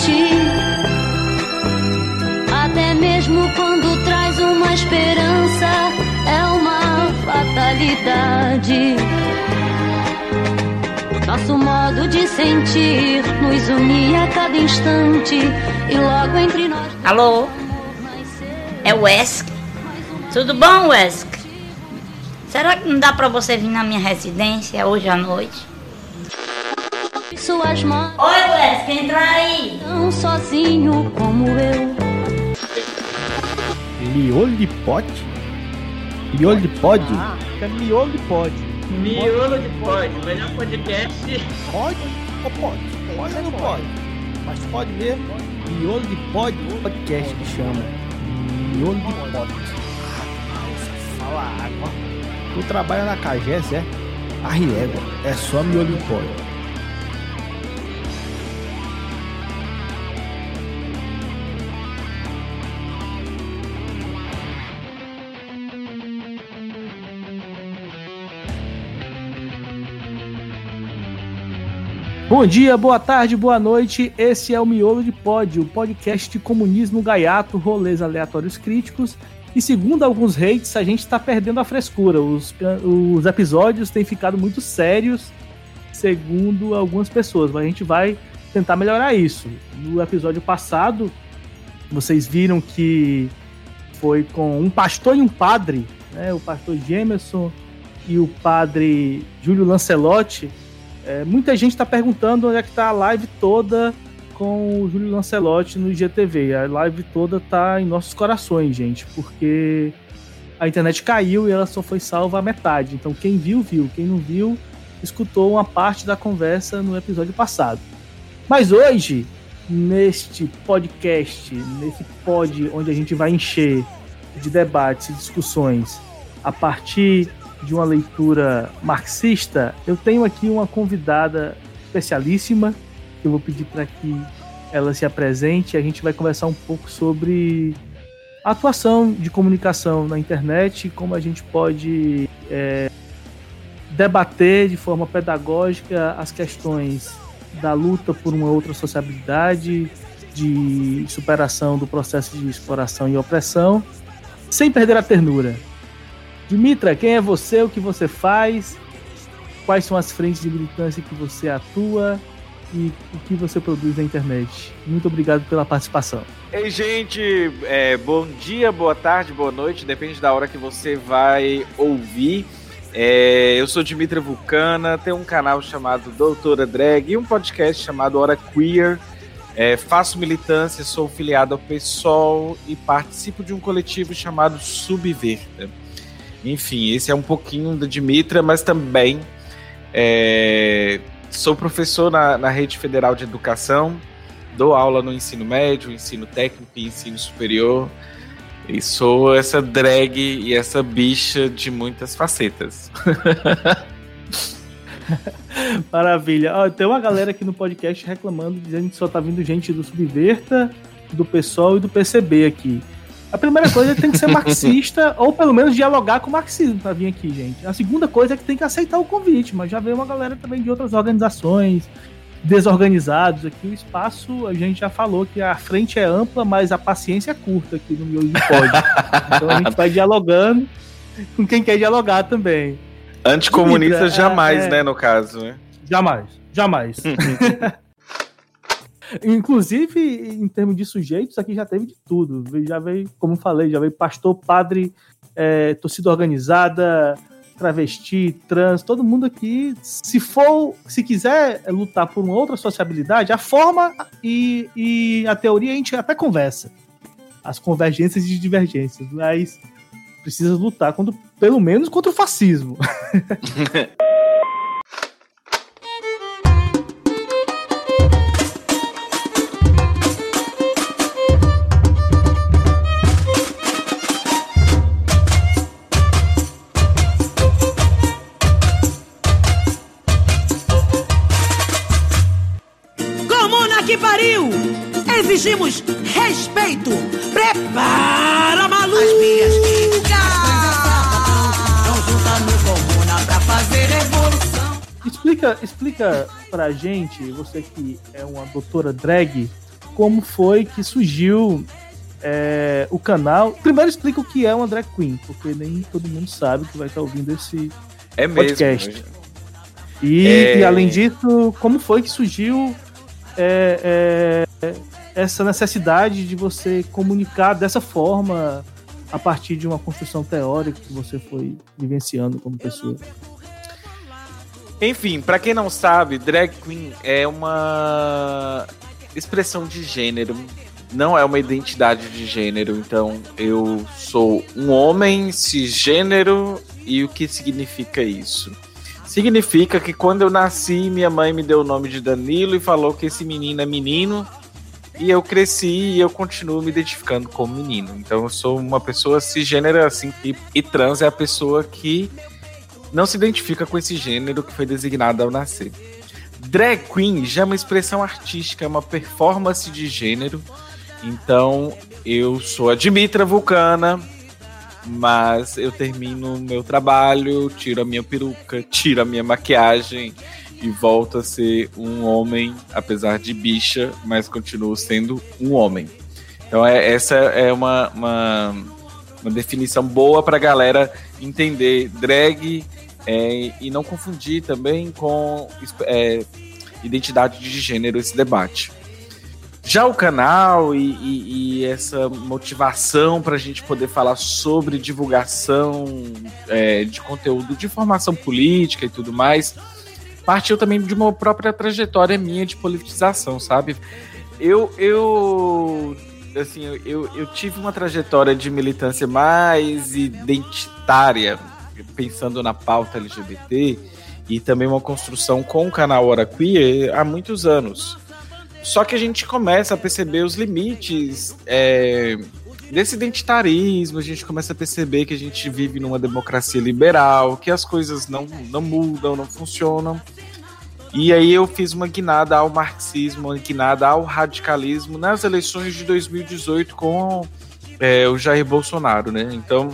mentir. Até mesmo quando traz uma esperança, é uma fatalidade. Nosso modo de sentir nos unia a cada instante e logo entre nós. Alô? É o Wesk? Tudo bom, Wesk? Será que não dá pra você vir na minha residência hoje à noite? Suas mãos Oi, Wesk, entra aí! tão sozinho como eu. Miolo de pote? Miolo de pod? Ah, é miolo de pod. Miolo de Pod, melhor podcast. Pode ou pode? Pode ou não pode? Mas pode mesmo. Miolo de pod podcast que chama. Miolo de. Nossa, fala água. Tu trabalha na Cagés, é? Arriégua. É só miolo de pod. Bom dia, boa tarde, boa noite. Esse é o Miolo de Pod, o podcast de comunismo gaiato, rolês aleatórios críticos. E segundo alguns hates, a gente está perdendo a frescura. Os, os episódios têm ficado muito sérios, segundo algumas pessoas, mas a gente vai tentar melhorar isso. No episódio passado, vocês viram que foi com um pastor e um padre, né? O pastor Gemerson e o padre Júlio Lancelotti. É, muita gente está perguntando onde é que está a live toda com o Júlio Lancelotti no IGTV. A live toda tá em nossos corações, gente, porque a internet caiu e ela só foi salva a metade. Então quem viu, viu. Quem não viu, escutou uma parte da conversa no episódio passado. Mas hoje, neste podcast, nesse pod onde a gente vai encher de debates e discussões a partir de uma leitura marxista, eu tenho aqui uma convidada especialíssima, que eu vou pedir para que ela se apresente a gente vai conversar um pouco sobre a atuação de comunicação na internet como a gente pode é, debater de forma pedagógica as questões da luta por uma outra sociabilidade, de superação do processo de exploração e opressão, sem perder a ternura. Dimitra, quem é você? O que você faz? Quais são as frentes de militância que você atua? E o que você produz na internet? Muito obrigado pela participação. Ei, gente, é, bom dia, boa tarde, boa noite, depende da hora que você vai ouvir. É, eu sou Dimitra Vulcana, tenho um canal chamado Doutora Drag e um podcast chamado Hora Queer. É, faço militância, sou filiado ao PSOL e participo de um coletivo chamado Subverta. Enfim, esse é um pouquinho da Dimitra, mas também é, sou professor na, na Rede Federal de Educação, dou aula no ensino médio, ensino técnico e ensino superior. E sou essa drag e essa bicha de muitas facetas. Maravilha. Ó, tem uma galera aqui no podcast reclamando, dizendo que só tá vindo gente do Subverta, do PSOL e do PCB aqui. A primeira coisa é que tem que ser marxista, ou pelo menos dialogar com o marxismo pra vir aqui, gente. A segunda coisa é que tem que aceitar o convite, mas já veio uma galera também de outras organizações, desorganizados aqui. O espaço, a gente já falou que a frente é ampla, mas a paciência é curta aqui no Miolo de Pod. Então a gente vai dialogando com quem quer dialogar também. Anticomunista É, jamais, é. né, no caso, né? Jamais, jamais. Inclusive, em termos de sujeitos, aqui já teve de tudo. Já veio, como falei, já veio pastor, padre, é, torcida organizada, travesti, trans, todo mundo aqui. Se for, se quiser lutar por uma outra sociabilidade, a forma e, e a teoria a gente até conversa. As convergências e divergências, mas precisa lutar contra, pelo menos contra o fascismo. Exigimos respeito! Prepara, maluca! As minhas Não junta no comuna pra fazer revolução. Explica, explica pra gente, você que é uma doutora drag, como foi que surgiu é, o canal. Primeiro explica o que é uma drag queen, porque nem todo mundo sabe que vai estar ouvindo esse é podcast. Mesmo. E, é... e, além disso, como foi que surgiu é, é, essa necessidade de você comunicar dessa forma a partir de uma construção teórica que você foi vivenciando como pessoa? Enfim, para quem não sabe, drag queen é uma expressão de gênero, não é uma identidade de gênero. Então, eu sou um homem cisgênero e o que significa isso? Significa que quando eu nasci, minha mãe me deu o nome de Danilo e falou que esse menino é menino. E eu cresci e eu continuo me identificando como menino. Então eu sou uma pessoa cisgênera assim e, e trans é a pessoa que não se identifica com esse gênero que foi designado ao nascer. Drag queen já é uma expressão artística, é uma performance de gênero. Então, eu sou a Dimitra Vulcana, mas eu termino meu trabalho, tiro a minha peruca, tiro a minha maquiagem e volto a ser um homem, apesar de bicha, mas continuo sendo um homem. Então, é, essa é uma, uma, uma definição boa para a galera entender drag é, e não confundir também com é, identidade de gênero esse debate. Já o canal e, e, e essa motivação para a gente poder falar sobre divulgação é, de conteúdo de formação política e tudo mais, partiu também de uma própria trajetória minha de politização, sabe? Eu, eu assim, eu, eu tive uma trajetória de militância mais identitária, pensando na pauta LGBT e também uma construção com o canal Hora Queer há muitos anos. Só que a gente começa a perceber os limites é, desse identitarismo, a gente começa a perceber que a gente vive numa democracia liberal, que as coisas não, não mudam, não funcionam. E aí eu fiz uma guinada ao marxismo, uma guinada ao radicalismo nas eleições de 2018 com é, o Jair Bolsonaro, né? Então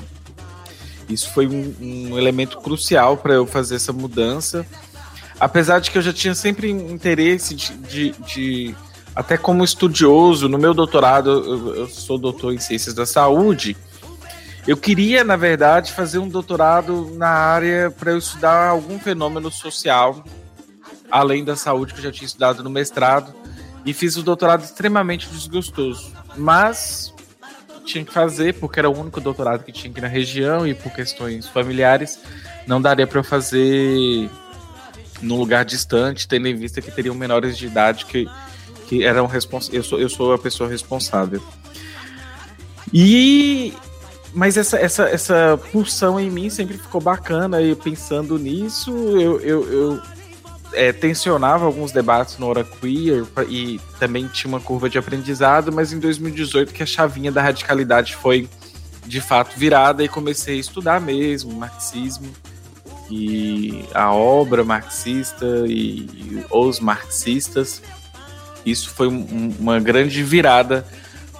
isso foi um, um elemento crucial para eu fazer essa mudança. Apesar de que eu já tinha sempre interesse de, de, de até como estudioso, no meu doutorado, eu, sou doutor em ciências da saúde, eu queria, na verdade, fazer um doutorado na área para eu estudar algum fenômeno social, além da saúde que eu já tinha estudado no mestrado, e fiz o doutorado extremamente desgostoso. Mas tinha que fazer, porque era o único doutorado que tinha aqui na região e por questões familiares, não daria para eu fazer num lugar distante, tendo em vista que teriam menores de idade que, que eram responsáveis. Eu sou, eu sou a pessoa responsável. E. Mas essa, essa, essa pulsão em mim sempre ficou bacana, e pensando nisso, eu, eu, eu é, tensionava alguns debates no Hora Queer e também tinha uma curva de aprendizado, mas em 2018 que a chavinha da radicalidade foi de fato virada e comecei a estudar mesmo marxismo e a obra marxista e, e os marxistas. Isso foi um, uma grande virada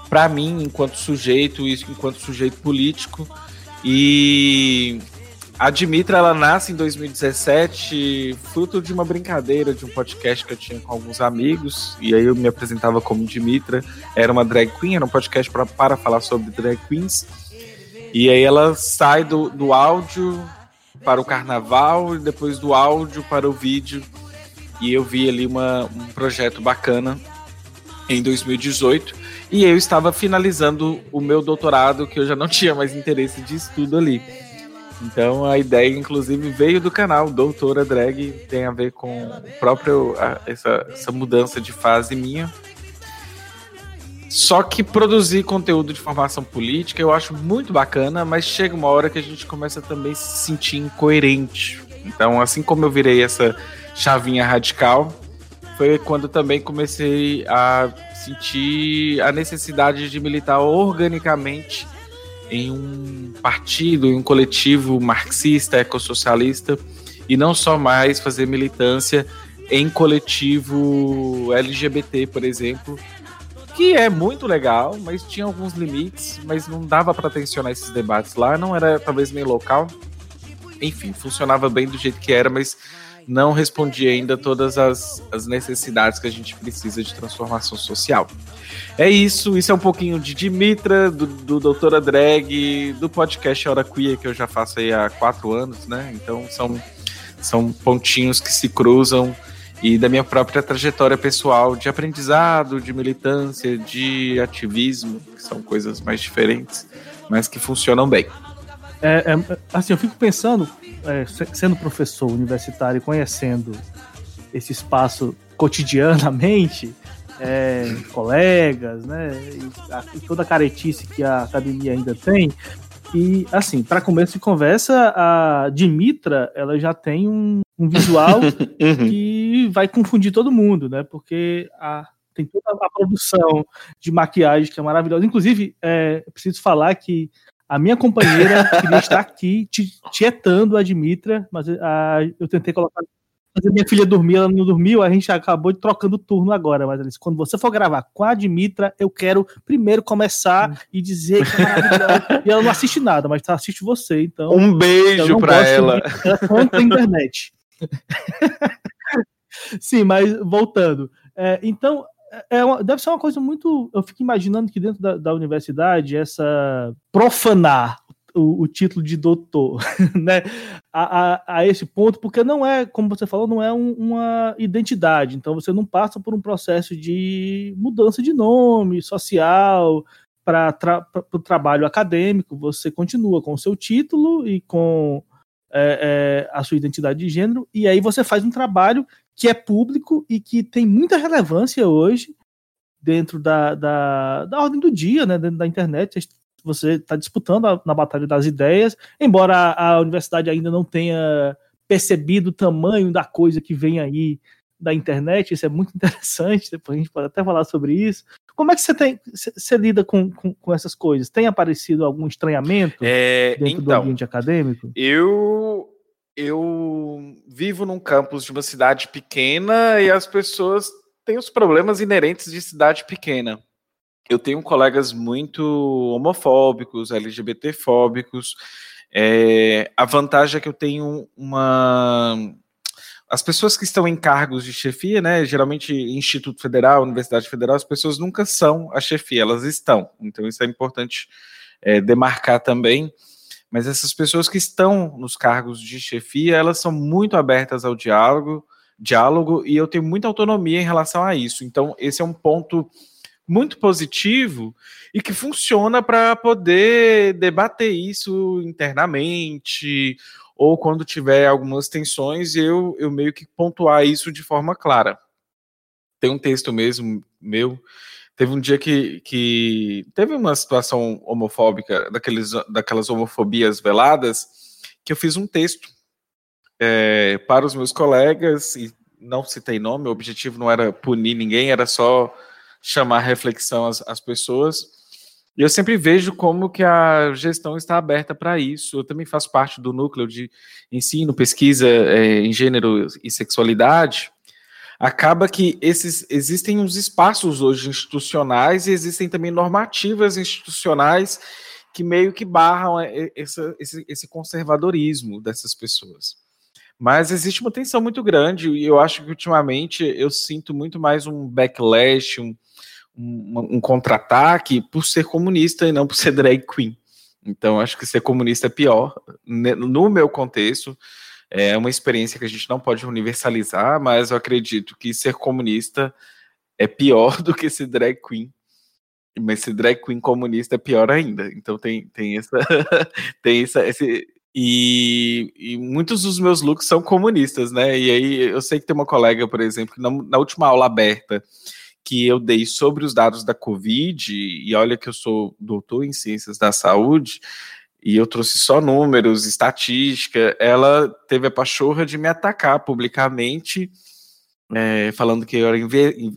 para mim enquanto sujeito, isso enquanto sujeito político. E a Dimitra ela nasce em 2017, fruto de uma brincadeira de um podcast que eu tinha com alguns amigos, e aí eu me apresentava como Dimitra, era uma drag queen, era um podcast pra, para falar sobre drag queens. E aí ela sai do, do áudio para o carnaval e depois do áudio para o vídeo. E eu vi ali uma, um projeto bacana em 2018 e eu estava finalizando o meu doutorado que eu já não tinha mais interesse de estudo ali. Então a ideia, inclusive, veio do canal Doutora Drag, tem a ver com o próprio essa, essa mudança de fase minha. Só que produzir conteúdo de formação política eu acho muito bacana, mas chega uma hora que a gente começa também a se sentir incoerente. Então, assim como eu virei essa chavinha radical, foi quando também comecei a sentir a necessidade de militar organicamente em um partido, em um coletivo marxista, ecossocialista, e não só mais fazer militância em coletivo LGBT, por exemplo, que é muito legal, mas tinha alguns limites, mas não dava para tensionar esses debates lá, não era talvez nem local. Enfim, funcionava bem do jeito que era, mas não respondia ainda todas as, as necessidades que a gente precisa de transformação social. É isso, isso é um pouquinho de Dimitra, do, do Doutora Drag, do podcast Hora Queer, que eu já faço aí há quatro anos, né? Então são, são pontinhos que se cruzam e da minha própria trajetória pessoal de aprendizado, de militância, de ativismo, que são coisas mais diferentes, mas que funcionam bem. É, é, assim, eu fico pensando, é, sendo professor universitário, conhecendo esse espaço cotidianamente, é, colegas, né, e, a, e, toda a caretice que a academia ainda tem. E, assim, para começo de conversa, a Dimitra, ela já tem um, um visual uhum. que vai confundir todo mundo, né, porque a, tem toda a produção de maquiagem que é maravilhosa. Inclusive, é, preciso falar que a minha companheira queria estar aqui tietando a Dimitra, mas a, eu tentei colocar. Mas a minha filha dormia, ela não dormiu, a gente acabou trocando turno agora. Mas ela disse: quando você for gravar com a Dimitra, eu quero primeiro começar e dizer que é e ela não assiste nada, mas assiste você, então. Um beijo pra ela. De, ela conta a internet. Sim, mas voltando. É, então, é uma, deve ser uma coisa muito. Eu fico imaginando que dentro da, da universidade, essa profanar o, o, título de doutor, né, a, a, a, esse ponto, porque não é, como você falou, não é um, uma identidade. Então você não passa por um processo de mudança de nome social para tra, o trabalho acadêmico. Você continua com o seu título e com é, é, a sua identidade de gênero, e aí você faz um trabalho que é público e que tem muita relevância hoje dentro da, da, da ordem do dia, né, dentro da internet. Você está disputando a, na batalha das ideias, embora a, a, universidade ainda não tenha percebido o tamanho da coisa que vem aí da internet, isso é muito interessante, depois a gente pode até falar sobre isso. Como é que você tem você lida com, com, com essas coisas? Tem aparecido algum estranhamento é, dentro então, do ambiente acadêmico? Eu eu vivo num campus de uma cidade pequena e as pessoas têm os problemas inerentes de cidade pequena. Eu tenho colegas muito homofóbicos, LGBTfóbicos. É, a vantagem é que eu tenho uma. As pessoas que estão em cargos de chefia, né, geralmente Instituto Federal, Universidade Federal, as pessoas nunca são a chefia, elas estão. Então isso é importante é, demarcar também mas essas pessoas que estão nos cargos de chefia, elas são muito abertas ao diálogo, diálogo e eu tenho muita autonomia em relação a isso. Então, esse é um ponto muito positivo e que funciona para poder debater isso internamente ou quando tiver algumas tensões, eu, eu meio que pontuar isso de forma clara. Tem um texto mesmo meu Teve um dia que, que teve uma situação homofóbica, daqueles, daquelas homofobias veladas, que eu fiz um texto é, para os meus colegas, e não citei nome, o objetivo não era punir ninguém, era só chamar reflexão às, às pessoas. E eu sempre vejo como que a gestão está aberta para isso. Eu também faço parte do núcleo de ensino, pesquisa é, em gênero e sexualidade acaba que esses existem uns espaços hoje institucionais e existem também normativas institucionais que meio que barram esse, esse, esse conservadorismo dessas pessoas. Mas existe uma tensão muito grande e eu acho que ultimamente eu sinto muito mais um backlash, um, um, um contra-ataque por ser comunista e não por ser drag queen. Então acho que ser comunista é pior no meu contexto. É uma experiência que a gente não pode universalizar, mas eu acredito que ser comunista é pior do que ser drag queen. Mas ser drag queen comunista é pior ainda. Então tem, tem essa. tem essa esse, e, e, muitos dos meus looks são comunistas, né? E aí eu sei que tem uma colega, por exemplo, que na, na última aula aberta que eu dei sobre os dados da Covid, e olha que eu sou doutor em ciências da saúde, e eu trouxe só números, estatística, ela teve a pachorra de me atacar publicamente, é, falando que.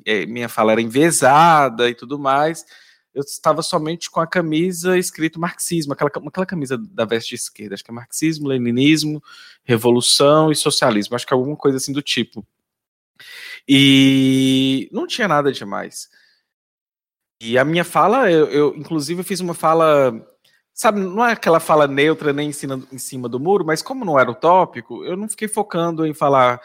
É, minha fala era envezada e tudo mais. Eu estava somente com a camisa escrito marxismo, aquela, aquela camisa da veste esquerda, acho que é marxismo, leninismo, revolução e socialismo, acho que é alguma coisa assim do tipo. E não tinha nada demais. E a minha fala, eu, eu inclusive eu fiz uma fala sabe, não é aquela fala neutra nem em cima, do muro, mas como não era o tópico, eu não fiquei focando em falar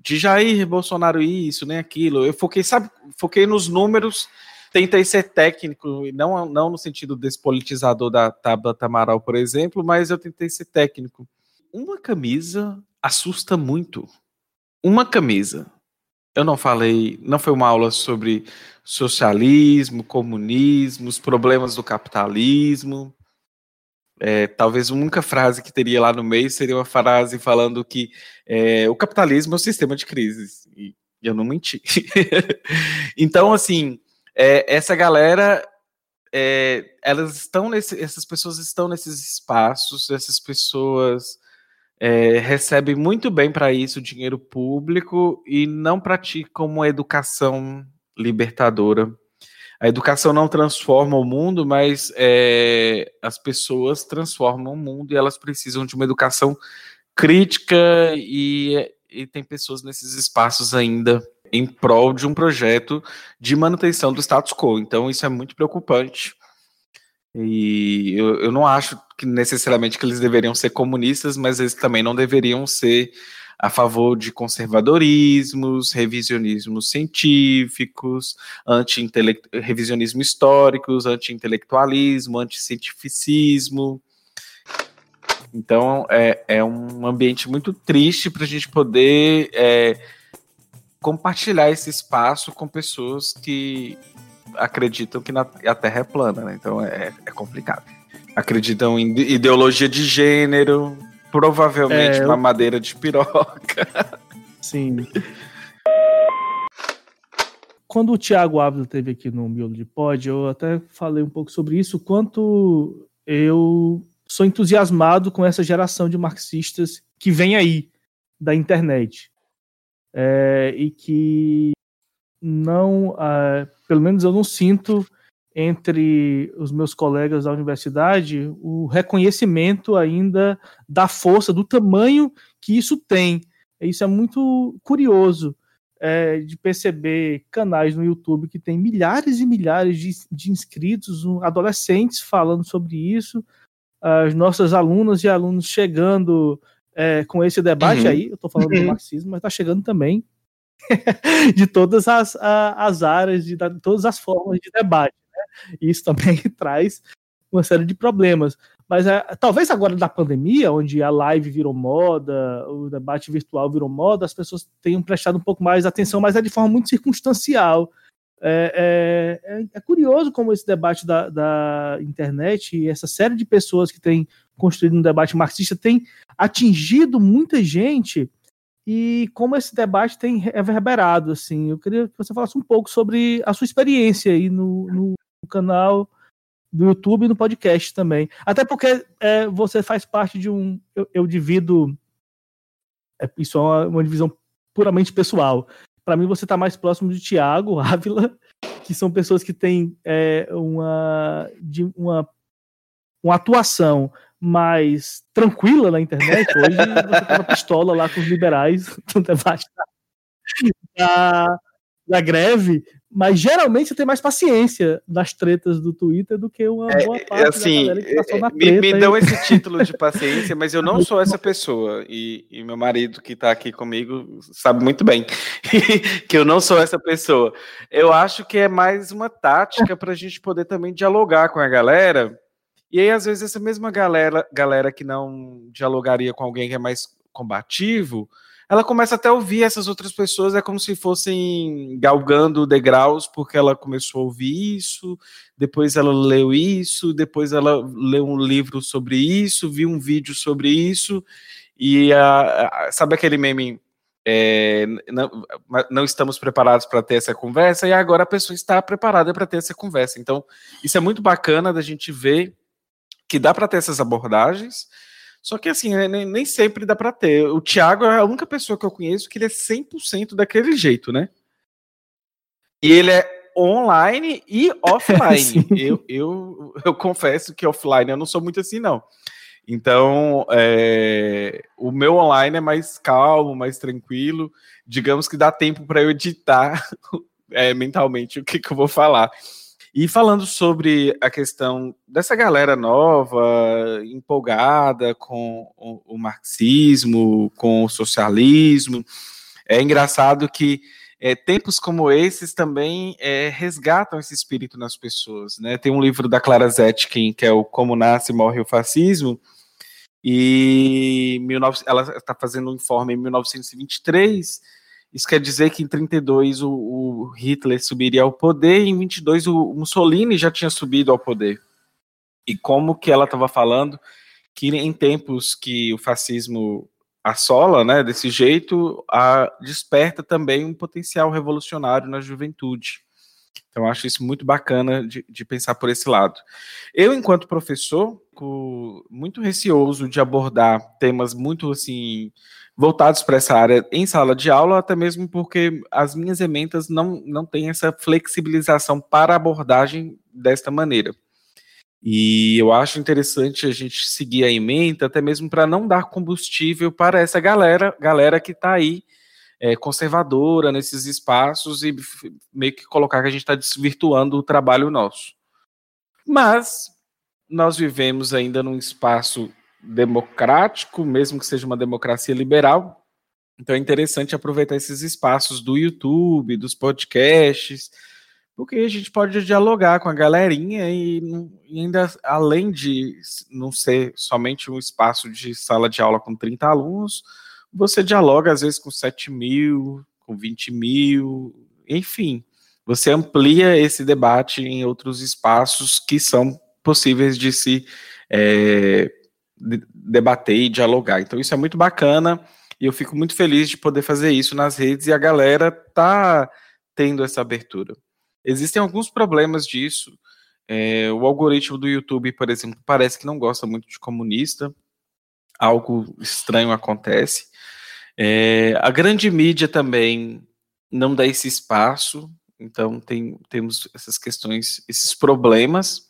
de Jair Bolsonaro isso, nem aquilo. Eu foquei, sabe, foquei nos números, tentei ser técnico, não, não no sentido despolitizador da Tabata Amaral, por exemplo, mas eu tentei ser técnico. Uma camisa assusta muito. Uma camisa. Eu não falei, não foi uma aula sobre socialismo, comunismo, os problemas do capitalismo. É, talvez a única frase que teria lá no meio seria uma frase falando que é, o capitalismo é o sistema de crises. E eu não menti. então, assim, é, essa galera, é, elas estão nesse, essas pessoas estão nesses espaços, essas pessoas é, recebem muito bem para isso dinheiro público e não praticam uma educação libertadora. A educação não transforma o mundo, mas é, as pessoas transformam o mundo e elas precisam de uma educação crítica e, e tem pessoas nesses espaços ainda em prol de um projeto de manutenção do status quo. Então isso é muito preocupante. E eu, eu não acho que necessariamente que eles deveriam ser comunistas, mas eles também não deveriam ser a favor de conservadorismos, revisionismos científicos, anti revisionismo históricos, anti-intelectualismo, anti-cientificismo. Então é, é um ambiente muito triste para a gente poder é, compartilhar esse espaço com pessoas que acreditam que na, a Terra é plana, né? Então é, é complicado. Acreditam em ideologia de gênero, Provavelmente é, uma eu... madeira de piroca. Sim. Quando o Tiago Ávila teve aqui no Miolo de Pod, eu até falei um pouco sobre isso, quanto eu sou entusiasmado com essa geração de marxistas que vem aí da internet. É, e que não, uh, pelo menos eu não sinto entre os meus colegas da universidade o reconhecimento ainda da força, do tamanho que isso tem. Isso é muito curioso é, de perceber canais no YouTube que tem milhares e milhares de, de inscritos, um, adolescentes falando sobre isso, as nossas alunas e alunos chegando é, com esse debate uhum. aí, eu estou falando uhum. do marxismo, mas está chegando também de todas as, as áreas, de, de todas as formas de debate. E isso também traz uma série de problemas. Mas é, talvez agora da pandemia, onde a live virou moda, o debate virtual virou moda, as pessoas tenham prestado um pouco mais atenção, mas é de forma muito circunstancial. É, é, é, é curioso como esse debate da, da, internet e essa série de pessoas que têm construído um debate marxista tem atingido muita gente e como esse debate tem reverberado. Assim, eu queria que você falasse um pouco sobre a sua experiência aí no, no no canal do YouTube e no podcast também. Até porque é, você faz parte de um. Eu, eu divido. É, isso é uma, uma, divisão puramente pessoal. Para mim, você está mais próximo de Tiago Ávila, que são pessoas que têm é, uma, de, uma, uma atuação mais tranquila na internet. Hoje você tá pistola lá com os liberais no debate da, da greve, mas geralmente você tem mais paciência nas tretas do Twitter do que uma é, boa parte assim, da galera que tá só na treta. Me, me dão esse título de paciência, mas eu não sou essa pessoa. E, e meu marido que está aqui comigo sabe muito bem que eu não sou essa pessoa. Eu acho que é mais uma tática para a gente poder também dialogar com a galera. E aí, às vezes, essa mesma galera, galera que não dialogaria com alguém que é mais combativo, ela começa até a ouvir essas outras pessoas, é como se fossem galgando degraus, porque ela começou a ouvir isso, depois ela leu isso, depois ela leu um livro sobre isso, viu um vídeo sobre isso, e a, sabe aquele meme? É, não, não, estamos preparados para ter essa conversa, e agora a pessoa está preparada para ter essa conversa. Então, isso é muito bacana da gente ver que dá para ter essas abordagens, só que assim, né, nem, sempre dá para ter. O Thiago é a única pessoa que eu conheço que ele é 100% daquele jeito, né? E ele é online e offline. eu, eu, eu confesso que offline eu não sou muito assim, não. Então, é, o meu online é mais calmo, mais tranquilo. Digamos que dá tempo para eu editar é, mentalmente o que, que eu vou falar. E falando sobre a questão dessa galera nova, empolgada com o, o marxismo, com o socialismo, é engraçado que é, tempos como esses também é, resgatam esse espírito nas pessoas. Né? Tem um livro da Clara Zetkin, que é o Como Nasce e Morre o Fascismo, e 19, ela está fazendo um informe em 1923. Isso quer dizer que em 32 o, o Hitler subiria ao poder, e em 22 o Mussolini já tinha subido ao poder. E como que ela estava falando que em tempos que o fascismo assola, né, desse jeito, a, desperta também um potencial revolucionário na juventude. Então, acho isso muito bacana de, de, pensar por esse lado. Eu, enquanto professor, muito receoso de abordar temas muito assim voltados para essa área em sala de aula, até mesmo porque as minhas ementas não, não têm essa flexibilização para abordagem desta maneira. E eu acho interessante a gente seguir a ementa, até mesmo para não dar combustível para essa galera, galera que está aí é, conservadora nesses espaços e meio que colocar que a gente está desvirtuando o trabalho nosso. Mas nós vivemos ainda num espaço democrático, mesmo que seja uma democracia liberal. Então é interessante aproveitar esses espaços do YouTube, dos podcasts, porque a gente pode dialogar com a galerinha e, e ainda além de não ser somente um espaço de sala de aula com 30 alunos, você dialoga às vezes com 7 mil, com 20 mil, enfim. Você amplia esse debate em outros espaços que são possíveis de se é, debater e dialogar. Então, isso é muito bacana e eu fico muito feliz de poder fazer isso nas redes e a galera tá tendo essa abertura. Existem alguns problemas disso. É, o algoritmo do YouTube, por exemplo, parece que não gosta muito de comunista. Algo estranho acontece. É, a grande mídia também não dá esse espaço, então tem, temos essas questões, esses problemas.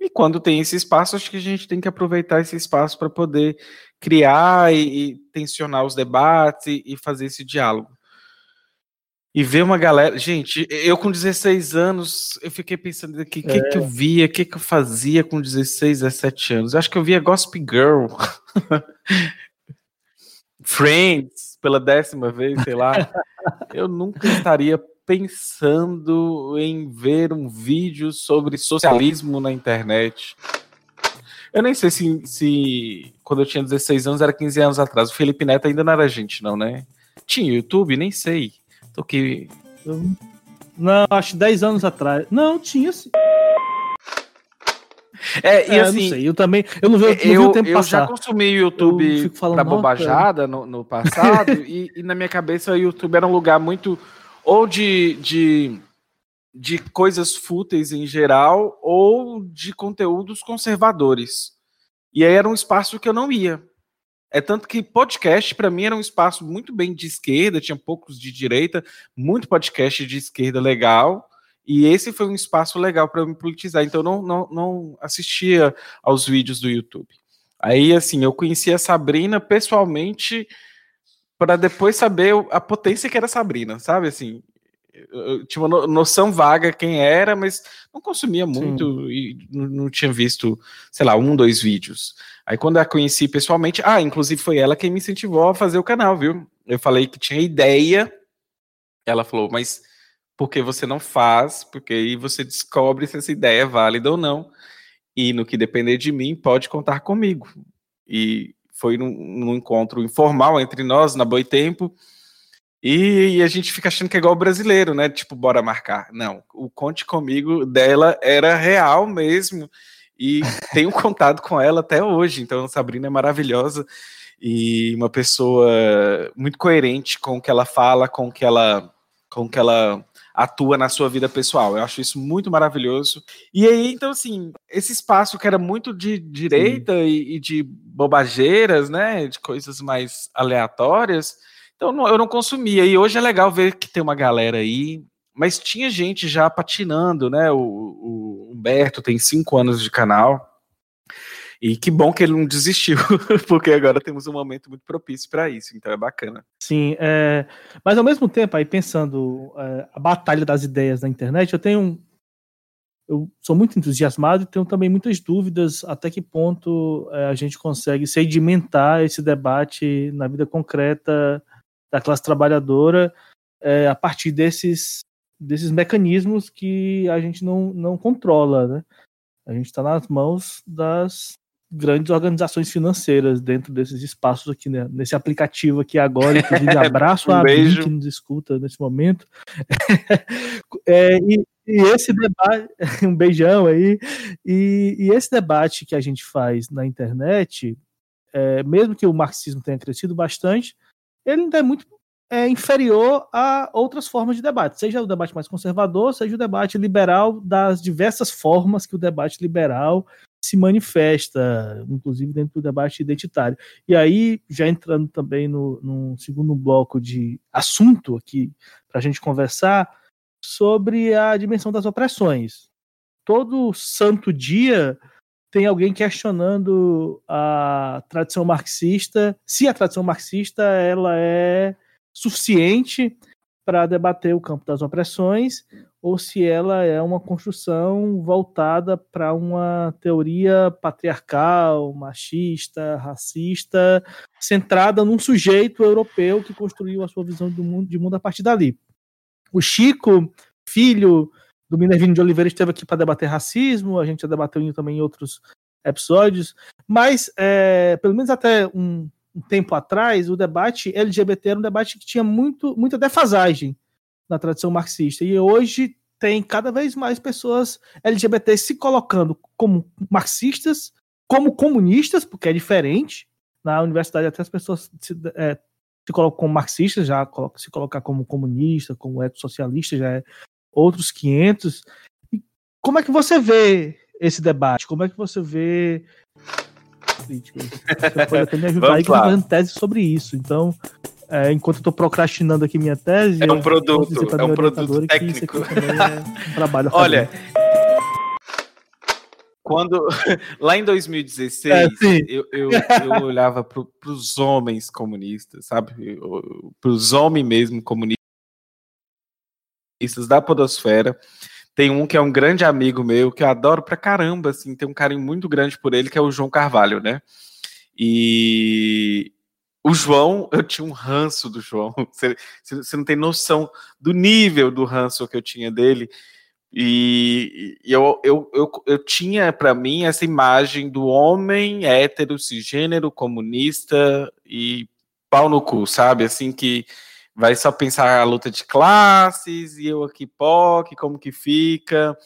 E quando tem esse espaço, acho que a gente tem que aproveitar esse espaço para poder criar e, e, tensionar os debates e, e, fazer esse diálogo. E ver uma galera. Gente, eu com 16 anos, eu fiquei pensando o que, é. que, que eu via, o que, que eu fazia com 16, 17 anos. Eu acho que eu via Gossip Girl. Friends pela décima vez, sei lá, eu nunca estaria pensando em ver um vídeo sobre socialismo na internet. Eu nem sei se, se quando eu tinha 16 anos era 15 anos atrás. O Felipe Neto ainda não era gente, não, né? Tinha YouTube? Nem sei. Tô aqui. Não, acho 10 anos atrás. Não, tinha sim. É, e é, assim, eu, sei, eu também, eu não vi, não vi o tempo eu passar. já consumi o YouTube para bobajada no, no, passado e, e, na minha cabeça o YouTube era um lugar muito ou de, de, de coisas fúteis em geral ou de conteúdos conservadores. E aí era um espaço que eu não ia. É tanto que podcast para mim era um espaço muito bem de esquerda, tinha poucos de direita, muito podcast de esquerda legal. E esse foi um espaço legal para me politizar. Então, eu não, não, não assistia aos vídeos do YouTube. Aí, assim, eu conhecia a Sabrina pessoalmente para depois saber a potência que era Sabrina, sabe? Assim, eu tinha uma noção vaga quem era, mas não consumia muito Sim. e não tinha visto, sei lá, um, dois vídeos. Aí quando a conheci pessoalmente, ah, inclusive foi ela quem me incentivou a fazer o canal, viu? Eu falei que tinha ideia, ela falou, mas porque você não faz, porque aí você descobre se essa ideia é válida ou não. E no que depender de mim, pode contar comigo. E foi num, num encontro informal entre nós, na Boitempo, e, e a gente fica achando que é igual brasileiro, né? Tipo, bora marcar. Não, o Conte Comigo dela era real mesmo. E tenho contato com ela até hoje. Então, a Sabrina é maravilhosa e uma pessoa muito coerente com o que ela fala, com o que ela, com o que ela atua na sua vida pessoal. Eu acho isso muito maravilhoso. E aí, então, assim, esse espaço que era muito de direita e, e, de bobageiras, né, de coisas mais aleatórias, então não, eu não consumia. E hoje é legal ver que tem uma galera aí, mas tinha gente já patinando, né? O, o Humberto tem cinco anos de canal. E que bom que ele não desistiu, porque agora temos um momento muito propício para isso, então é bacana. Sim, é... mas ao mesmo tempo, aí pensando é, a batalha das ideias na internet, eu tenho eu sou muito entusiasmado e tenho também muitas dúvidas até que ponto é, a gente consegue sedimentar esse debate na vida concreta da classe trabalhadora é, a partir desses, desses mecanismos que a gente não, não controla. Né? A gente está nas mãos das grandes organizações financeiras dentro desses espaços aqui, né? nesse aplicativo aqui agora, inclusive abraço um a Abin que nos escuta nesse momento. é, e, e esse debate, um beijão aí, e, e, esse debate que a gente faz na internet, é, mesmo que o marxismo tenha crescido bastante, ele ainda é muito é, inferior a outras formas de debate, seja o debate mais conservador, seja o debate liberal, das diversas formas que o debate liberal se manifesta, inclusive dentro do debate identitário. E aí, já entrando também no, no segundo bloco de assunto aqui, para a gente conversar, sobre a dimensão das opressões. Todo santo dia tem alguém questionando a tradição marxista, se a tradição marxista ela é suficiente para debater o campo das opressões ou se ela é uma construção voltada para uma teoria patriarcal, machista, racista, centrada num sujeito europeu que construiu a sua visão do mundo, de mundo a partir dali. O Chico, filho do Minervino de Oliveira, esteve aqui para debater racismo, a gente já debateu também em outros episódios, mas é, pelo menos até um, um, tempo atrás, o debate LGBT era um debate que tinha muito, muita defasagem na tradição marxista, e hoje tem cada vez mais pessoas LGBT se colocando como marxistas, como comunistas, porque é diferente. Na universidade até as pessoas se, é, se colocam como marxistas, já se colocar como comunista, como ecossocialista, já é outros 500. E como é que você vê esse debate? Como é que você vê Você pode até me ajudar aí com tese sobre isso. Então, é, enquanto eu tô procrastinando aqui minha tese. É um produto, é um produto técnico. É um trabalho Olha, quando lá em 2016 é, eu, eu, eu, olhava para os homens comunistas, sabe? Para os homens mesmo comunistas da podosfera. Tem um que é um grande amigo meu que eu adoro pra caramba, assim, tem um carinho muito grande por ele, que é o João Carvalho, né? E o João, eu tinha um ranço do João. Você, você não tem noção do nível do ranço que eu tinha dele. E, e eu, eu, eu, eu tinha para mim essa imagem do homem hétero, cisgênero, comunista e pau no cu, sabe? Assim que vai só pensar a luta de classes e eu aqui POC, como que fica,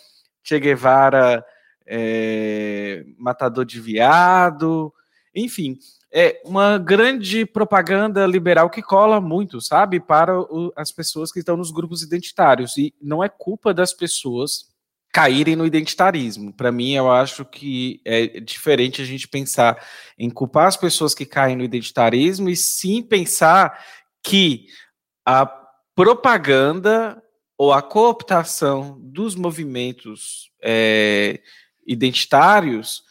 Che Guevara é, matador de viado, enfim, é uma grande propaganda liberal que cola muito, sabe, para o, as pessoas que estão nos grupos identitários. E não é culpa das pessoas caírem no identitarismo. Para mim, eu acho que é diferente a gente pensar em culpar as pessoas que caem no identitarismo e sim pensar que a propaganda ou a cooptação dos movimentos é, identitários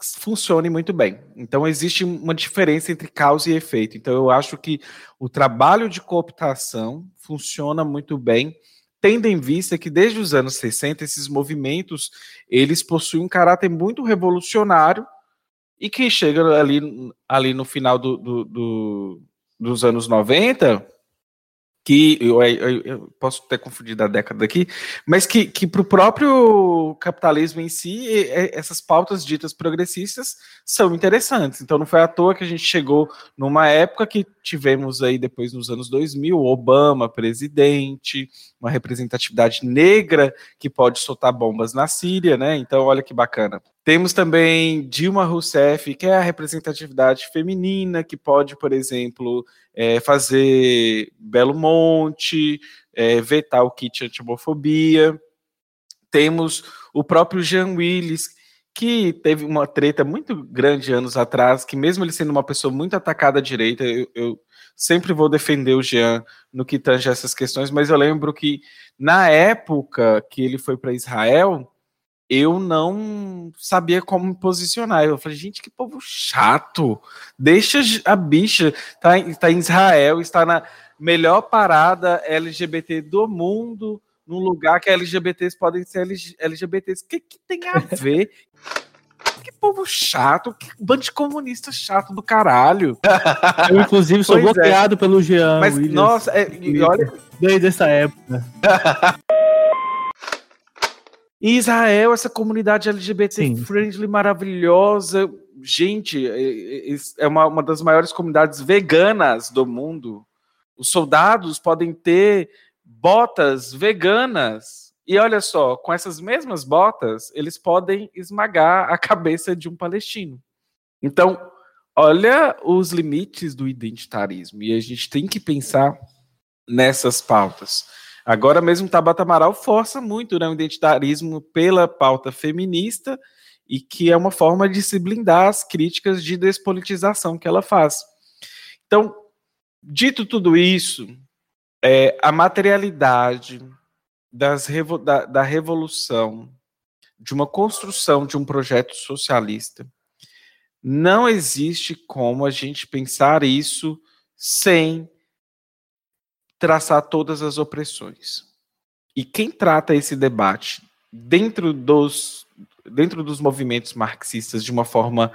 funcione muito bem. Então existe uma diferença entre causa e efeito. Então eu acho que o trabalho de cooptação funciona muito bem, tendo em vista que desde os anos 60 esses movimentos eles possuem um caráter muito revolucionário e que chega ali, ali no final do, do, do dos anos 90 que eu, eu, eu, posso ter confundido a década aqui, mas que, que para o próprio capitalismo em si, essas pautas ditas progressistas são interessantes. Então não foi à toa que a gente chegou numa época que tivemos aí depois nos anos 2000, Obama presidente, uma representatividade negra que pode soltar bombas na Síria, né? Então olha que bacana. Temos também Dilma Rousseff, que é a representatividade feminina, que pode, por exemplo, é, fazer Belo Monte, é, vetar o kit anti-homofobia. Temos o próprio Jean Willis, que teve uma treta muito grande anos atrás, que mesmo ele sendo uma pessoa muito atacada à direita, eu, eu sempre vou defender o Jean no que tange essas questões, mas eu lembro que na época que ele foi para Israel, eu não sabia como me posicionar. Eu falei, gente, que povo chato. Deixa a bicha. Tá, tá em Israel, está na melhor parada LGBT do mundo, num lugar que LGBTs podem ser LGBTs. O que, que tem a ver? que povo chato, que bando de comunista chato do caralho. Eu, inclusive, sou pois é. bloqueado é. pelo Jean. Mas, Williams, nossa, é, e olha. Desde essa época. Israel, essa comunidade LGBT Sim. friendly maravilhosa. Gente, é, é, é uma, uma das maiores comunidades veganas do mundo. Os soldados podem ter botas veganas. E olha só, com essas mesmas botas, eles podem esmagar a cabeça de um palestino. Então, olha os limites do identitarismo. E a gente tem que pensar nessas pautas. Agora mesmo Tabata Amaral força muito né, o identitarismo pela pauta feminista e que é uma forma de se blindar as críticas de despolitização que ela faz. Então, dito tudo isso, é, a materialidade das, da, da revolução, de uma construção de um projeto socialista, não existe como a gente pensar isso sem traçar todas as opressões. E quem trata esse debate dentro dos, dentro dos movimentos marxistas de uma forma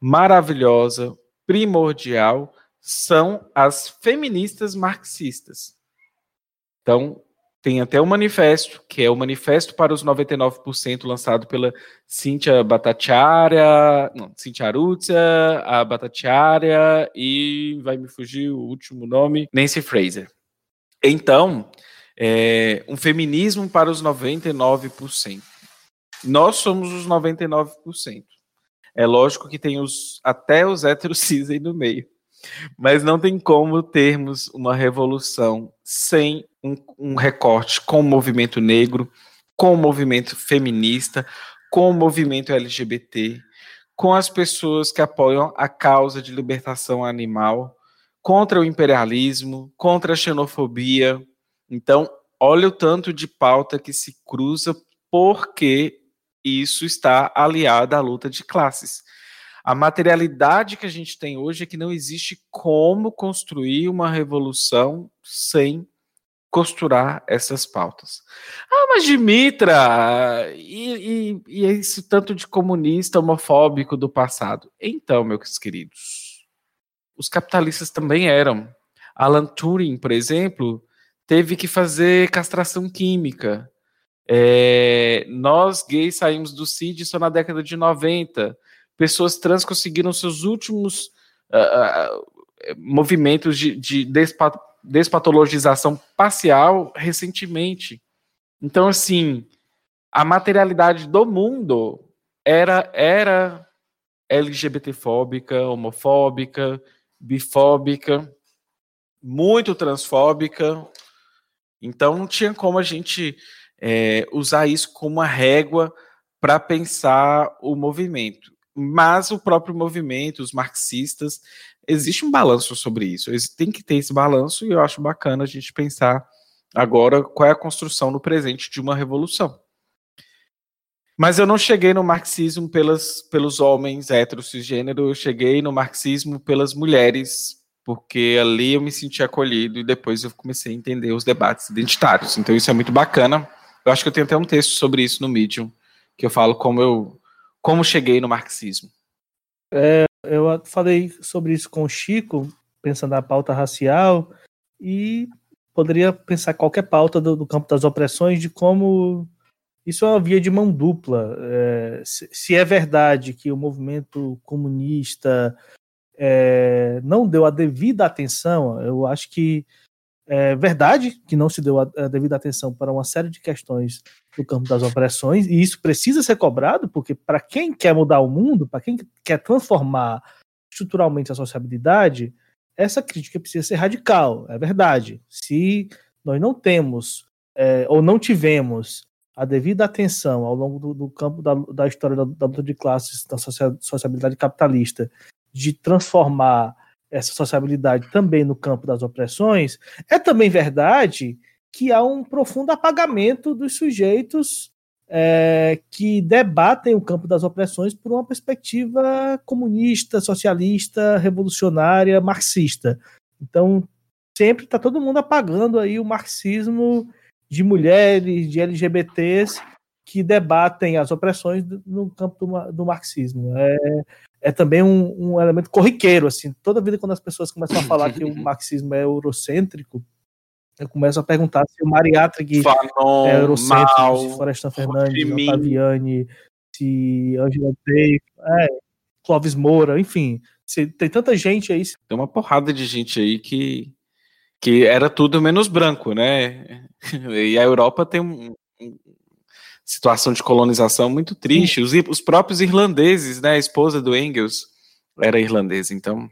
maravilhosa, primordial, são as feministas marxistas. Então, tem até um manifesto, que é o Manifesto para os 99%, lançado pela Cíntia Batatiária, não, Cíntia Arúcia, a Batatiária e vai me fugir o último nome, Nancy Fraser. Então, é, um feminismo para os 99%. Nós somos os 99%. É lógico que tem os até os héteros cis aí no meio. Mas não tem como termos uma revolução sem um, um recorte com o movimento negro, com o movimento feminista, com o movimento LGBT, com as pessoas que apoiam a causa de libertação animal, contra o imperialismo, contra a xenofobia. Então, olha o tanto de pauta que se cruza porque isso está aliado à luta de classes. A materialidade que a gente tem hoje é que não existe como construir uma revolução sem costurar essas pautas. Ah, mas Dimitra, e, e, e esse tanto de comunista homofóbico do passado? Então, meus queridos, os capitalistas também eram. Alan Turing, por exemplo, teve que fazer castração química. É, nós, gays, saímos do CID só na década de 90. Pessoas trans conseguiram seus últimos uh, uh, movimentos de, de despat despatologização parcial recentemente. Então, assim, a materialidade do mundo era, era LGBTfóbica, homofóbica, bifóbica, muito transfóbica. Então não tinha como a gente é, usar isso como uma régua para pensar o movimento. Mas o próprio movimento, os marxistas, existe um balanço sobre isso. Tem que ter esse balanço e eu acho bacana a gente pensar agora qual é a construção no presente de uma revolução. Mas eu não cheguei no marxismo pelas, pelos homens héteros eu cheguei no marxismo pelas mulheres, porque ali eu me senti acolhido e depois eu comecei a entender os debates identitários. Então isso é muito bacana. Eu acho que eu tenho até um texto sobre isso no Medium, que eu falo como eu como cheguei no marxismo. É, eu falei sobre isso com o Chico, pensando na pauta racial, e poderia pensar qualquer pauta do, do campo das opressões de como isso é uma via de mão dupla. É, se, se, é verdade que o movimento comunista é, não deu a devida atenção, eu acho que é verdade que não se deu a, a, devida atenção para uma série de questões do campo das opressões, e isso precisa ser cobrado, porque para quem quer mudar o mundo, para quem quer transformar estruturalmente a sociabilidade, essa crítica precisa ser radical, é verdade. Se nós não temos, é, ou não tivemos, a devida atenção ao longo do, do campo da, da, história da, da, luta de classes, da sociabilidade capitalista, de transformar essa sociabilidade também no campo das opressões, é também verdade que há um profundo apagamento dos sujeitos é, que debatem o campo das opressões por uma perspectiva comunista, socialista, revolucionária, marxista. Então, sempre está todo mundo apagando aí o marxismo de mulheres, de LGBTs que debatem as opressões no campo do, do marxismo. É, é também um, um, elemento corriqueiro, assim. Toda vida quando as pessoas começam a falar que o marxismo é eurocêntrico, eu começo a perguntar se o Mariátric é eurocêntrico, Mal, se Florestan Fernandes, Otaviani, se Angela Day, é, Clóvis Moura, enfim. Se, tem tanta gente aí. Tem uma porrada de gente aí que, que era tudo menos branco, né? E a Europa tem um, situação de colonização muito triste. Os, os próprios irlandeses, né? A esposa do Engels era irlandesa, então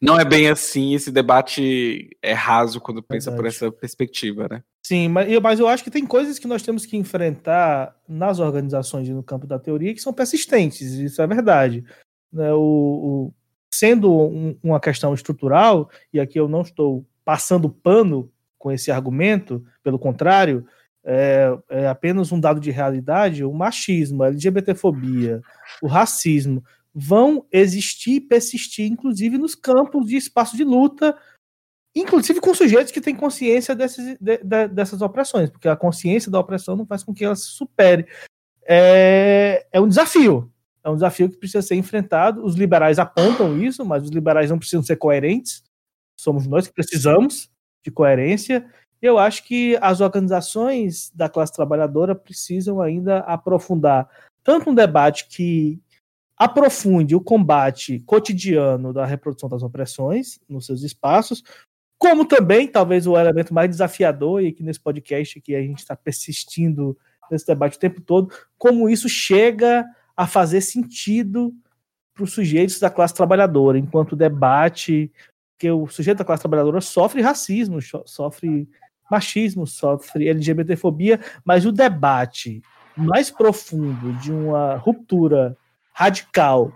não é bem assim, esse debate é raso quando pensa Verdade. por essa perspectiva, né? Sim, mas, mas eu acho que tem coisas que nós temos que enfrentar nas organizações e no campo da teoria que são persistentes, isso é verdade. Né? O, o sendo um, uma questão estrutural, e aqui eu não estou passando pano com esse argumento, pelo contrário, é, é, apenas um dado de realidade, o machismo, a LGBTfobia, o racismo vão existir e persistir, inclusive nos campos de espaço de luta, inclusive com sujeitos que têm consciência desses, de, de, dessas opressões, porque a consciência da opressão não faz com que ela se supere. É, é um desafio, é um desafio que precisa ser enfrentado. Os liberais apontam isso, mas os liberais não precisam ser coerentes. Somos nós que precisamos de coerência. Eu acho que as organizações da classe trabalhadora precisam ainda aprofundar tanto um debate que aprofunde o combate cotidiano da reprodução das opressões nos seus espaços, como também, talvez o elemento mais desafiador, e aqui nesse podcast que a gente está persistindo nesse debate o tempo todo, como isso chega a fazer sentido para os sujeitos da classe trabalhadora, enquanto debate, que o sujeito da classe trabalhadora sofre racismo, sofre machismo, sofre LGBTfobia, mas o debate mais profundo de uma ruptura radical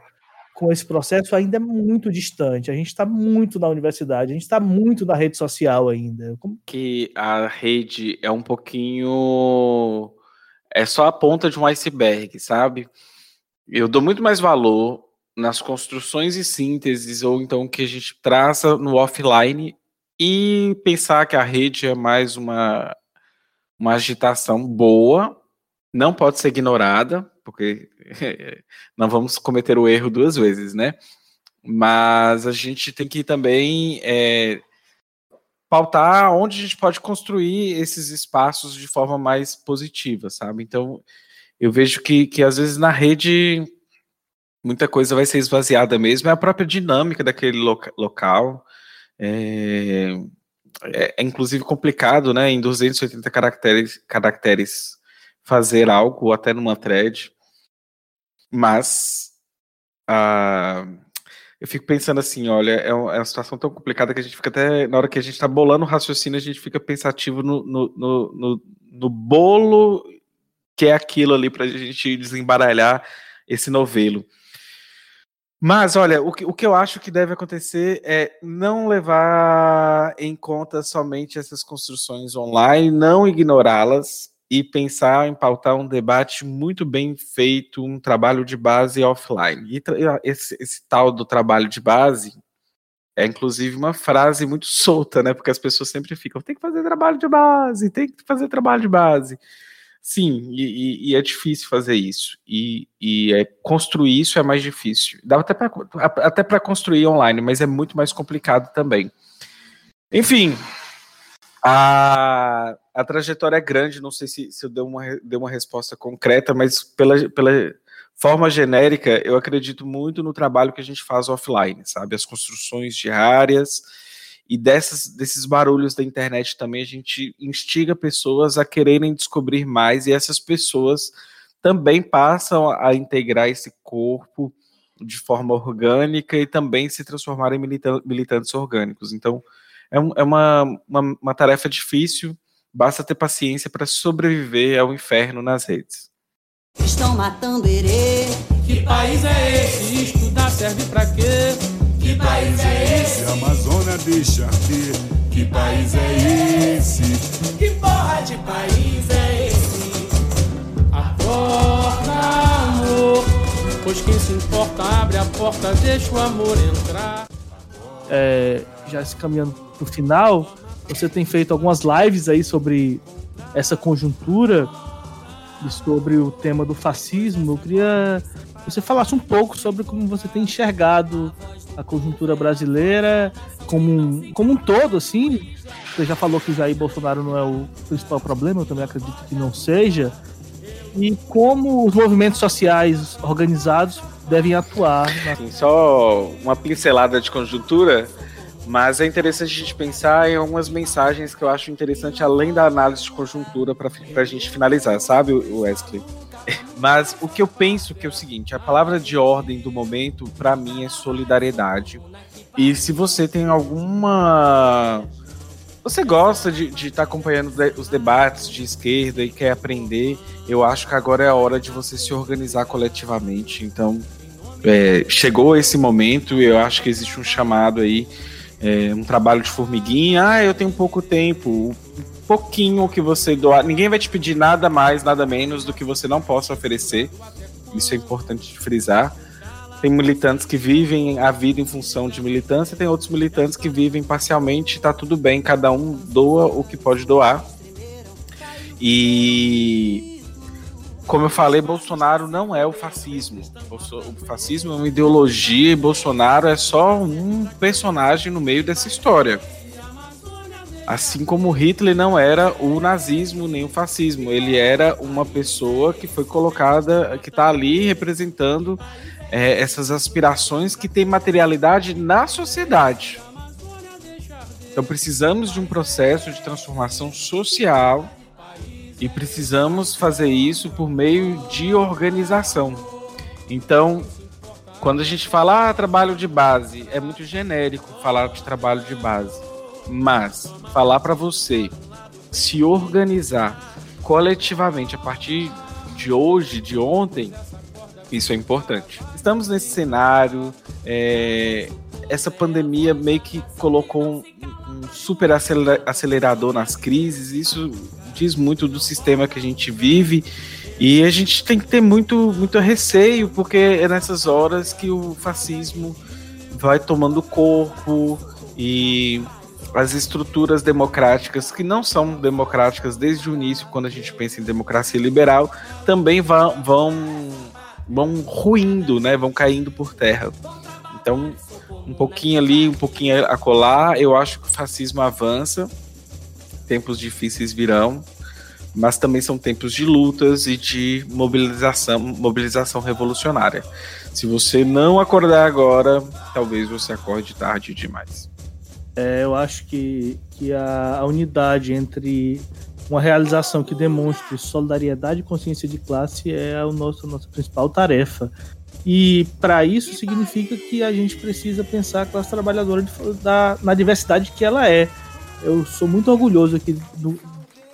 com esse processo ainda é muito distante. A gente está muito na universidade, a gente está muito na rede social ainda. Como... Que a rede é um pouquinho. É só a ponta de um iceberg, sabe? Eu dou muito mais valor nas construções e sínteses, ou então que a gente traça no offline e pensar que a rede é mais uma, uma agitação boa, não pode ser ignorada, porque não vamos cometer o erro duas vezes, né? Mas a gente tem que também é, pautar onde a gente pode construir esses espaços de forma mais positiva, sabe? Então, eu vejo que, que às vezes na rede muita coisa vai ser esvaziada mesmo, é a própria dinâmica daquele loca local, é, é, é, inclusive complicado, né, em 280 caracteres, caracteres fazer algo, até numa thread, mas uh, eu fico pensando assim, olha, é uma, é uma, situação tão complicada que a gente fica até, na hora que a gente está bolando o raciocínio, a gente fica pensativo no, no, no, no, no bolo que é aquilo ali para a gente desembaralhar esse novelo. Mas, olha, o que, o que eu acho que deve acontecer é não levar em conta somente essas construções online, não ignorá-las e pensar em pautar um debate muito bem feito, um trabalho de base offline. E esse, esse tal do trabalho de base é inclusive uma frase muito solta, né? Porque as pessoas sempre ficam, tem que fazer trabalho de base, tem que fazer trabalho de base. Sim, e, e, é difícil fazer isso. E, e é, construir isso é mais difícil. Dá até para até construir online, mas é muito mais complicado também. Enfim, a, a trajetória é grande. Não sei se, se eu dei uma, dei uma resposta concreta, mas pela, pela forma genérica, eu acredito muito no trabalho que a gente faz offline, sabe? As construções diárias e dessas, desses barulhos da internet também a gente instiga pessoas a quererem descobrir mais, e essas pessoas também passam a integrar esse corpo de forma orgânica e também se transformar em militantes orgânicos. Então, é, um, é uma, uma, uma tarefa difícil, basta ter paciência para sobreviver ao inferno nas redes. Estão matando herê. Que país é esse? Estudar serve para quê? Que país é esse? A Amazônia deixa arder. Que país é esse? Que porra de país é esse? Acorda, amor. Pois quem se importa, abre a porta, deixa o amor entrar. É, já se caminhando pro final, você tem feito algumas lives aí sobre essa conjuntura e sobre o tema do fascismo, eu queria que você falasse um pouco sobre como você tem enxergado a conjuntura brasileira como um, como um todo, assim. Você já falou que Jair Bolsonaro não é o principal problema, eu também acredito que não seja. E como os movimentos sociais organizados devem atuar. Na... Sim, só uma pincelada de conjuntura, mas é interessante a gente pensar em algumas mensagens que eu acho interessante além da análise de conjuntura para a gente finalizar, sabe, Wesley? Mas o que eu penso que é o seguinte, a palavra de ordem do momento para mim é solidariedade. E se você tem alguma você gosta de estar tá acompanhando os debates de esquerda e quer aprender, eu acho que agora é a hora de você se organizar coletivamente. Então, é, chegou esse momento e eu acho que existe um chamado aí, é, um trabalho de formiguinha. Ah, eu tenho pouco tempo, pouquinho que você doar. Ninguém vai te pedir nada mais, nada menos do que você não possa oferecer. Isso é importante de frisar. Tem militantes que vivem a vida em função de militância, tem outros militantes que vivem parcialmente, tá tudo bem, cada um doa o que pode doar. E como eu falei, Bolsonaro não é o fascismo. O fascismo é uma ideologia e Bolsonaro é só um personagem no meio dessa história. Assim como Hitler não era o nazismo nem o fascismo, ele era uma pessoa que foi colocada, que está ali representando é, essas aspirações que têm materialidade na sociedade. Então precisamos de um processo de transformação social e precisamos fazer isso por meio de organização. Então, quando a gente fala ah, trabalho de base, é muito genérico falar de trabalho de base. Mas falar para você se organizar coletivamente a partir de hoje, de ontem, isso é importante. Estamos nesse cenário, é, essa pandemia meio que colocou um, um super acelerador nas crises, isso diz muito do sistema que a gente vive. E a gente tem que ter muito, muito receio, porque é nessas horas que o fascismo vai tomando corpo e as estruturas democráticas, que não são democráticas desde o início, quando a gente pensa em democracia liberal, também vão, vão vão ruindo, né? Vão caindo por terra. Então, um pouquinho ali, um pouquinho a colar, eu acho que o fascismo avança. Tempos difíceis virão, mas também são tempos de lutas e de mobilização, mobilização revolucionária. Se você não acordar agora, talvez você acorde tarde demais. É, eu acho que, que a, a unidade entre uma realização que demonstre solidariedade e consciência de classe é o nosso, a nossa principal tarefa. E para isso significa que a gente precisa pensar a classe trabalhadora de, da, na diversidade que ela é. Eu sou muito orgulhoso aqui do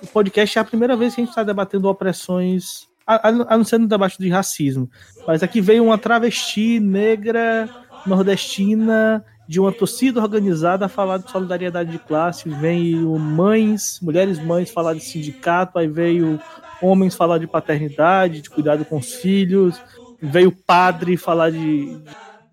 podcast é a primeira vez que a gente está debatendo opressões, a, a, não ser no debate de racismo. Mas aqui veio uma travesti negra nordestina de uma torcida organizada a falar de solidariedade de classe, veio mães, mulheres mães falar de sindicato, aí veio homens falar de paternidade, de cuidado com os filhos, veio padre falar de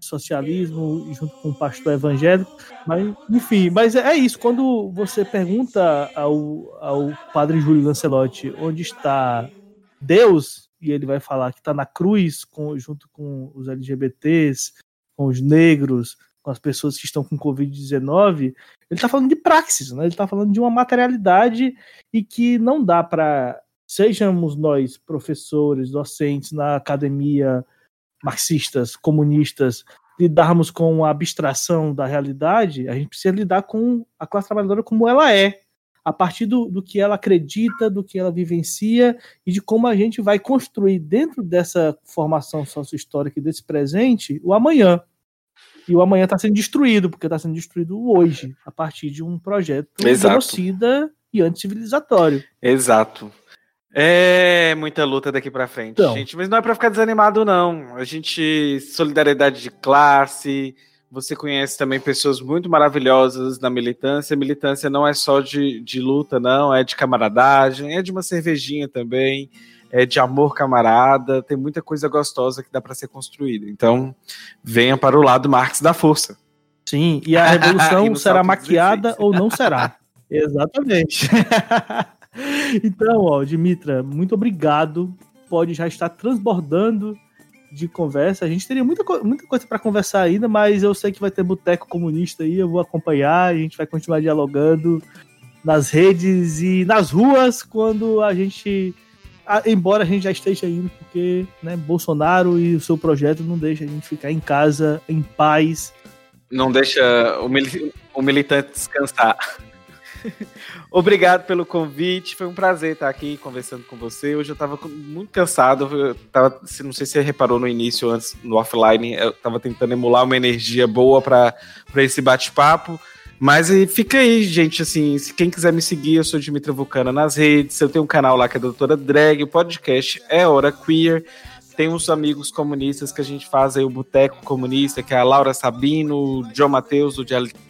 socialismo junto com o pastor evangélico, mas enfim, mas é isso, quando você pergunta ao, ao padre Júlio Lancelotti onde está Deus, e ele vai falar que está na cruz com, junto com os LGBTs, com os negros, com as pessoas que estão com Covid-19, ele está falando de praxis, né? ele está falando de uma materialidade e que não dá para, sejamos nós professores, docentes na academia, marxistas, comunistas, lidarmos com a abstração da realidade, a gente precisa lidar com a classe trabalhadora como ela é, a partir do, do que ela acredita, do que ela vivencia e de como a gente vai construir dentro dessa formação sócio-histórica e desse presente o amanhã. E o amanhã está sendo destruído, porque está sendo destruído hoje, a partir de um projeto Exato. genocida e anticivilizatório. Exato. É muita luta daqui para frente, então, gente. Mas não é para ficar desanimado, não. A gente. Solidariedade de classe. Você conhece também pessoas muito maravilhosas na militância. A militância não é só de, de luta, não. É de camaradagem, é de uma cervejinha também é, de amor camarada, tem muita coisa gostosa que dá para ser construída. Então, venha para o lado Marx da força. Sim, e a revolução e será maquiada ou não será. Exatamente. então, ó, Dimitra, muito obrigado. Pode já estar transbordando de conversa. A gente teria muita, muita coisa para conversar ainda, mas eu sei que vai ter boteco comunista aí, eu vou acompanhar, a gente vai continuar dialogando nas redes e nas ruas quando a gente. Embora a gente já esteja indo, porque né, Bolsonaro e o seu projeto não deixa a gente ficar em casa, em paz. Não deixa o, mil o militante descansar. Obrigado pelo convite, foi um prazer estar aqui conversando com você. Hoje eu estava muito cansado, eu tava, não sei se você reparou no início, antes no offline, eu estava tentando emular uma energia boa para esse bate-papo. Mas fica aí, gente, assim, se quem quiser me seguir, eu sou Dimitra Vulcana nas redes, eu tenho um canal lá que é Doutora Drag, o podcast é Hora Queer, tem uns amigos comunistas que a gente faz aí o Boteco Comunista, que é a Laura Sabino, o John Matheus do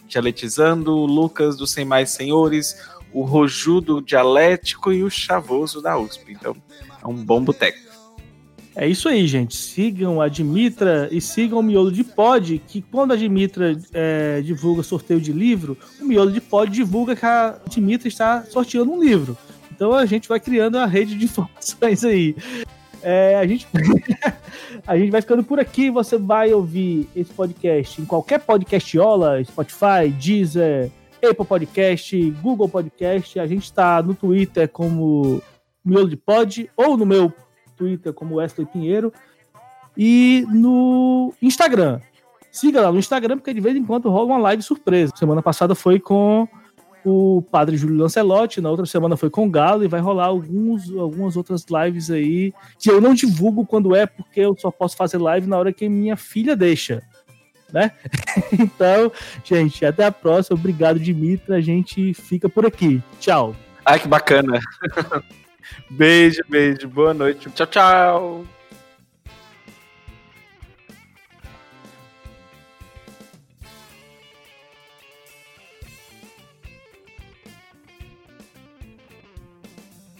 Dialetizando, o Lucas do Sem Mais Senhores, o Roju do Dialético e o Chavoso da USP. Então, é um bom boteco. É isso aí, gente. Sigam a Dimitra e sigam o Miolo de Pod, que quando a Dimitra é, divulga sorteio de livro, o Miolo de Pod divulga que a Dimitra está sorteando um livro. Então a gente vai criando a rede de informações aí. É, a, gente... a gente vai ficando por aqui. Você vai ouvir esse podcast em qualquer podcastiola, Spotify, Deezer, Apple Podcast, Google Podcast. A gente está no Twitter como Miolo de Pod ou no meu Twitter como Wesley Pinheiro e no Instagram. Siga lá no Instagram, porque de vez em quando rola uma live surpresa. Semana passada foi com o padre Júlio Lancelotti, na outra semana foi com o Galo e vai rolar alguns, algumas outras lives aí que eu não divulgo quando é, porque eu só posso fazer live na hora que minha filha deixa. Né? então, gente, até a próxima. Obrigado, Dimitra. A gente fica por aqui. Tchau. Ai, que bacana. Beijo, beijo. Boa noite. Tchau, tchau.